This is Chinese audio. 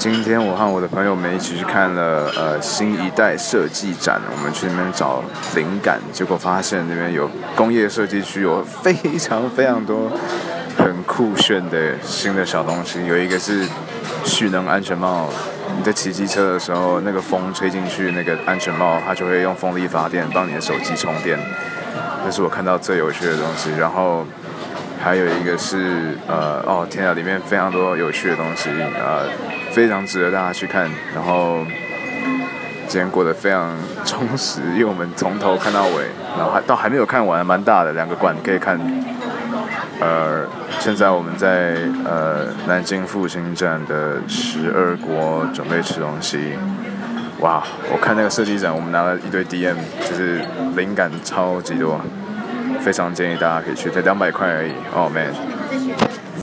今天我和我的朋友们一起去看了呃新一代设计展，我们去那边找灵感，结果发现那边有工业设计区，有非常非常多很酷炫的新的小东西。有一个是蓄能安全帽，你在骑机车的时候，那个风吹进去，那个安全帽它就会用风力发电，帮你的手机充电。这是我看到最有趣的东西。然后还有一个是呃哦天啊，里面非常多有趣的东西，呃。非常值得大家去看，然后今天过得非常充实，因为我们从头看到尾，然后还到还没有看完，蛮大的两个馆可以看。呃，现在我们在呃南京复兴站的十二国准备吃东西。哇，我看那个设计展，我们拿了一堆 DM，就是灵感超级多，非常建议大家可以去才两百块而已。哦 man